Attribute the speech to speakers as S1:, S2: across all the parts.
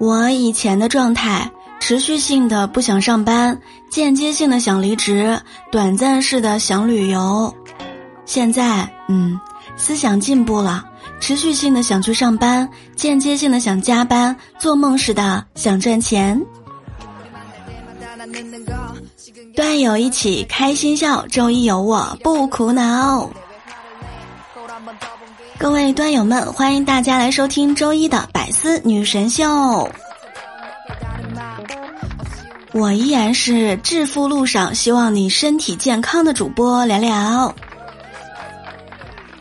S1: 我以前的状态，持续性的不想上班，间接性的想离职，短暂式的想旅游。现在，嗯，思想进步了，持续性的想去上班，间接性的想加班，做梦似的想赚钱。段友一起开心笑，周一有我不苦恼。各位端友们，欢迎大家来收听周一的百思女神秀。我依然是致富路上希望你身体健康的主播聊聊。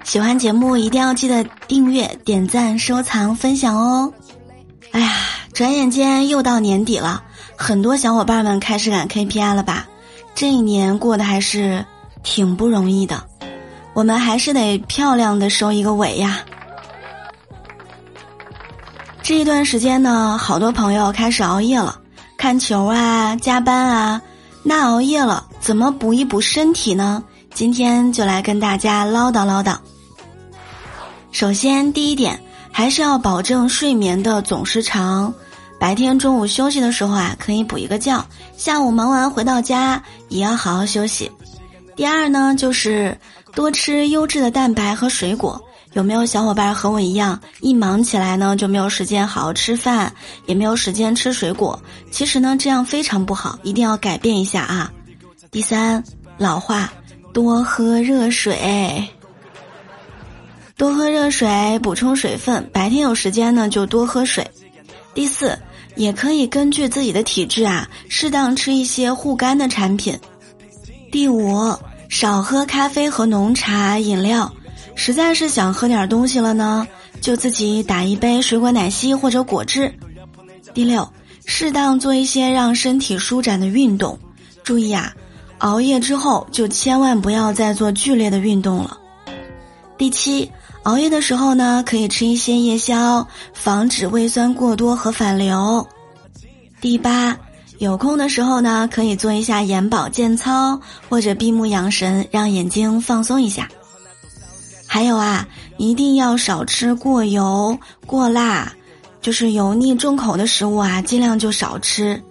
S1: 喜欢节目一定要记得订阅、点赞、收藏、分享哦。哎呀，转眼间又到年底了，很多小伙伴们开始赶 KPI 了吧？这一年过得还是挺不容易的。我们还是得漂亮的收一个尾呀。这一段时间呢，好多朋友开始熬夜了，看球啊，加班啊。那熬夜了怎么补一补身体呢？今天就来跟大家唠叨唠叨。首先，第一点还是要保证睡眠的总时长。白天中午休息的时候啊，可以补一个觉；下午忙完回到家，也要好好休息。第二呢，就是。多吃优质的蛋白和水果。有没有小伙伴和我一样，一忙起来呢就没有时间好好吃饭，也没有时间吃水果？其实呢，这样非常不好，一定要改变一下啊。第三，老话，多喝热水，多喝热水补充水分。白天有时间呢就多喝水。第四，也可以根据自己的体质啊，适当吃一些护肝的产品。第五。少喝咖啡和浓茶饮料，实在是想喝点东西了呢，就自己打一杯水果奶昔或者果汁。第六，适当做一些让身体舒展的运动，注意啊，熬夜之后就千万不要再做剧烈的运动了。第七，熬夜的时候呢，可以吃一些夜宵，防止胃酸过多和反流。第八。有空的时候呢，可以做一下眼保健操，或者闭目养神，让眼睛放松一下。还有啊，一定要少吃过油、过辣，就是油腻重口的食物啊，尽量就少吃。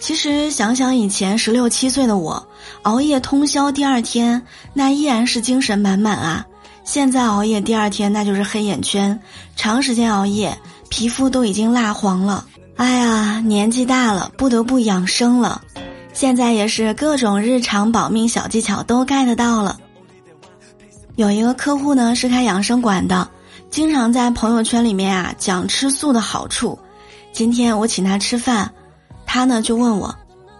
S1: 其实想想以前十六七岁的我，熬夜通宵，第二天那依然是精神满满啊。现在熬夜第二天那就是黑眼圈，长时间熬夜，皮肤都已经蜡黄了。哎呀，年纪大了，不得不养生了。现在也是各种日常保命小技巧都 get 到了。有一个客户呢是开养生馆的，经常在朋友圈里面啊讲吃素的好处。今天我请他吃饭，他呢就问我：“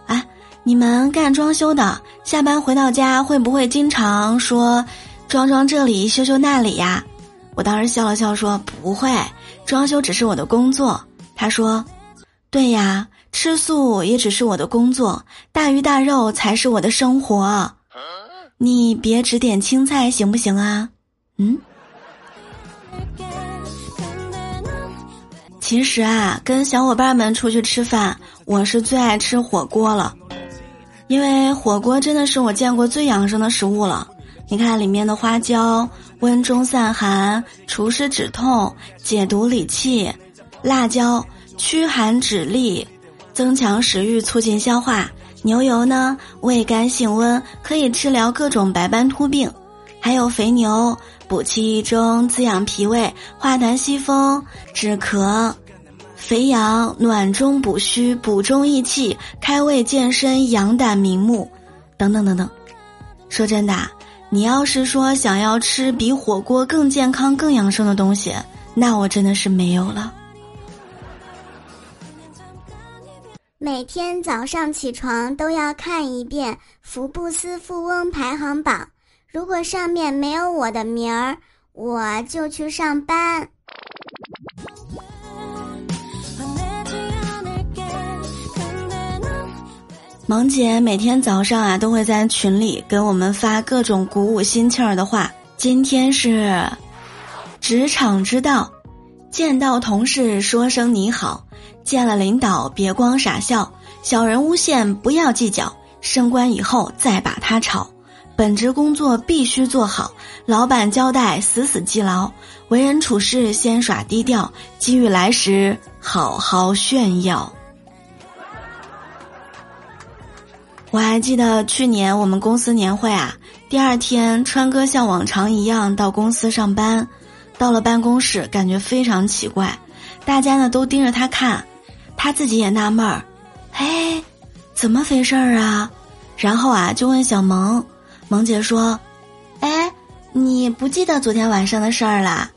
S1: 哎，你们干装修的，下班回到家会不会经常说装装这里修修那里呀？”我当时笑了笑说：“不会，装修只是我的工作。”他说。对呀，吃素也只是我的工作，大鱼大肉才是我的生活。你别只点青菜行不行啊？嗯。其实啊，跟小伙伴们出去吃饭，我是最爱吃火锅了，因为火锅真的是我见过最养生的食物了。你看里面的花椒，温中散寒，除湿止痛，解毒理气，辣椒。驱寒止痢，增强食欲，促进消化。牛油呢，味甘性温，可以治疗各种白斑秃病。还有肥牛，补气益中，滋养脾胃，化痰息风，止咳。肥羊暖中补虚，补中益气，开胃健身，养胆明目，等等等等。说真的，你要是说想要吃比火锅更健康、更养生的东西，那我真的是没有了。
S2: 每天早上起床都要看一遍福布斯富翁排行榜，如果上面没有我的名儿，我就去上班。
S1: 萌姐每天早上啊都会在群里给我们发各种鼓舞心气儿的话。今天是职场之道，见到同事说声你好。见了领导别光傻笑，小人诬陷不要计较，升官以后再把他炒，本职工作必须做好，老板交代死死记牢，为人处事先耍低调，机遇来时好好炫耀。我还记得去年我们公司年会啊，第二天川哥像往常一样到公司上班，到了办公室感觉非常奇怪，大家呢都盯着他看，他自己也纳闷儿，哎，怎么回事儿啊？然后啊就问小萌。萌姐说：“哎，你不记得昨天晚上的事儿啦？”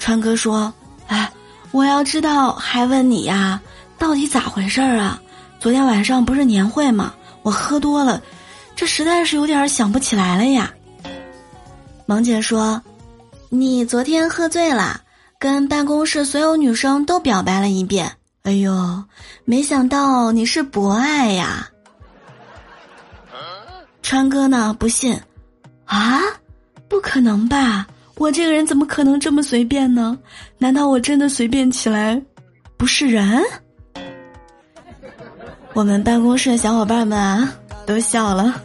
S1: 川哥说：“哎，我要知道还问你呀，到底咋回事儿啊？昨天晚上不是年会吗？我喝多了，这实在是有点想不起来了呀。”萌姐说：“你昨天喝醉了，跟办公室所有女生都表白了一遍。哎呦，没想到你是博爱呀。”川哥呢？不信，啊？不可能吧！我这个人怎么可能这么随便呢？难道我真的随便起来不是人？我们办公室的小伙伴们啊，都笑了。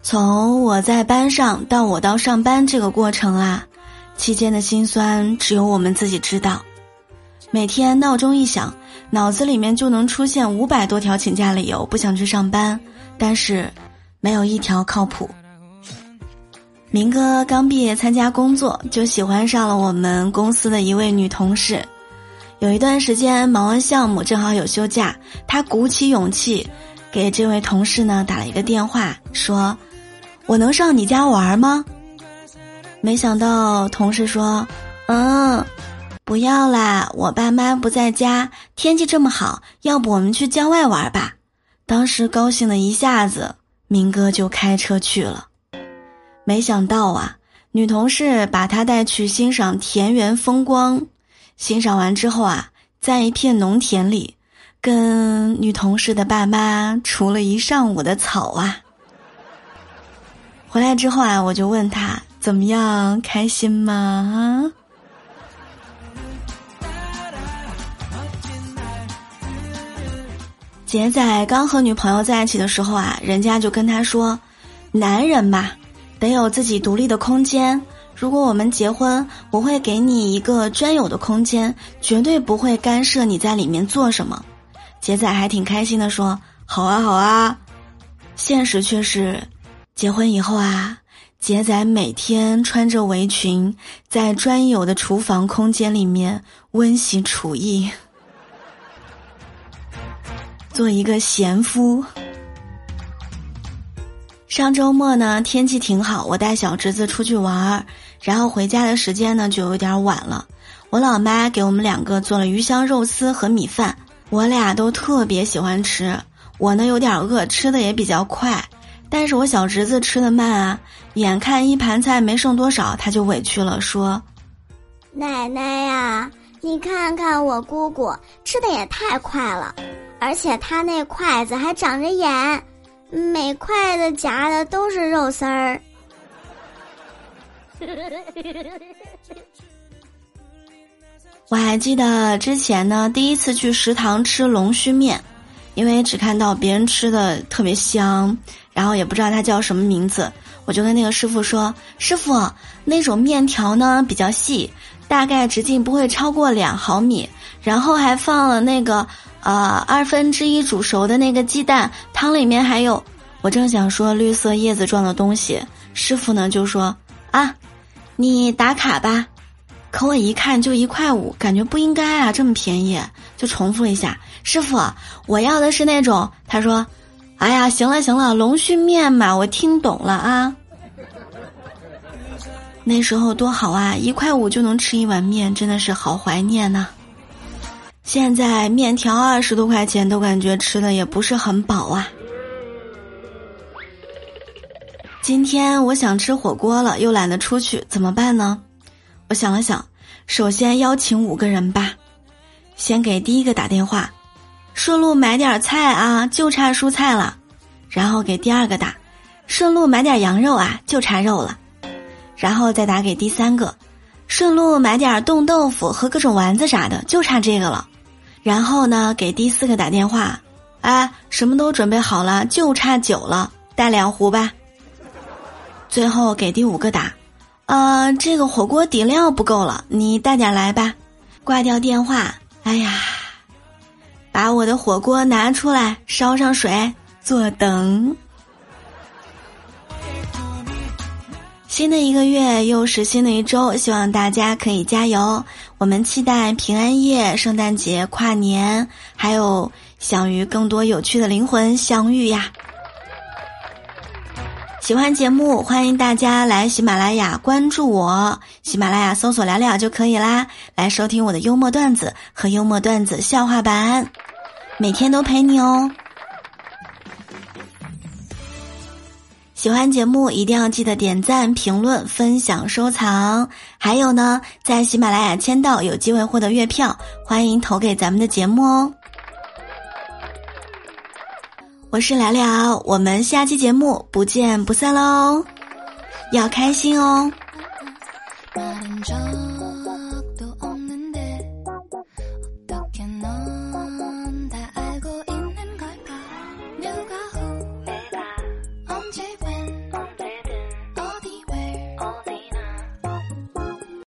S1: 从我在班上到我到上班这个过程啊，期间的辛酸只有我们自己知道。每天闹钟一响。脑子里面就能出现五百多条请假理由，不想去上班，但是没有一条靠谱。明哥刚毕业参加工作，就喜欢上了我们公司的一位女同事。有一段时间忙完项目，正好有休假，他鼓起勇气给这位同事呢打了一个电话，说：“我能上你家玩吗？”没想到同事说：“嗯。”不要啦，我爸妈不在家，天气这么好，要不我们去郊外玩吧？当时高兴的一下子，明哥就开车去了。没想到啊，女同事把他带去欣赏田园风光，欣赏完之后啊，在一片农田里，跟女同事的爸妈除了一上午的草啊。回来之后啊，我就问他怎么样，开心吗？啊杰仔刚和女朋友在一起的时候啊，人家就跟他说：“男人嘛，得有自己独立的空间。如果我们结婚，我会给你一个专有的空间，绝对不会干涉你在里面做什么。”杰仔还挺开心的说：“好啊，好啊。”现实却是，结婚以后啊，杰仔每天穿着围裙，在专有的厨房空间里面温习厨艺。做一个贤夫。上周末呢，天气挺好，我带小侄子出去玩儿，然后回家的时间呢就有点晚了。我老妈给我们两个做了鱼香肉丝和米饭，我俩都特别喜欢吃。我呢有点饿，吃的也比较快，但是我小侄子吃的慢啊，眼看一盘菜没剩多少，他就委屈了，说：“
S2: 奶奶呀，你看看我姑姑吃的也太快了。”而且他那筷子还长着眼，每筷子夹的都是肉丝儿。
S1: 我还记得之前呢，第一次去食堂吃龙须面，因为只看到别人吃的特别香，然后也不知道它叫什么名字，我就跟那个师傅说：“师傅，那种面条呢比较细，大概直径不会超过两毫米，然后还放了那个。”啊，二分之一煮熟的那个鸡蛋汤里面还有，我正想说绿色叶子状的东西，师傅呢就说啊，你打卡吧，可我一看就一块五，感觉不应该啊，这么便宜，就重复一下，师傅，我要的是那种，他说，哎呀，行了行了，龙须面嘛，我听懂了啊，那时候多好啊，一块五就能吃一碗面，真的是好怀念呐。现在面条二十多块钱都感觉吃的也不是很饱啊。今天我想吃火锅了，又懒得出去，怎么办呢？我想了想，首先邀请五个人吧，先给第一个打电话，顺路买点菜啊，就差蔬菜了。然后给第二个打，顺路买点羊肉啊，就差肉了。然后再打给第三个，顺路买点冻豆腐和各种丸子啥的，就差这个了。然后呢，给第四个打电话，哎，什么都准备好了，就差酒了，带两壶吧。最后给第五个打，呃，这个火锅底料不够了，你带点来吧。挂掉电话，哎呀，把我的火锅拿出来，烧上水，坐等。新的一个月又是新的一周，希望大家可以加油。我们期待平安夜、圣诞节、跨年，还有想与更多有趣的灵魂相遇呀！喜欢节目，欢迎大家来喜马拉雅关注我，喜马拉雅搜索“聊聊”就可以啦，来收听我的幽默段子和幽默段子笑话版，每天都陪你哦。喜欢节目一定要记得点赞、评论、分享、收藏。还有呢，在喜马拉雅签到有机会获得月票，欢迎投给咱们的节目哦。我是聊聊，我们下期节目不见不散喽！要开心哦。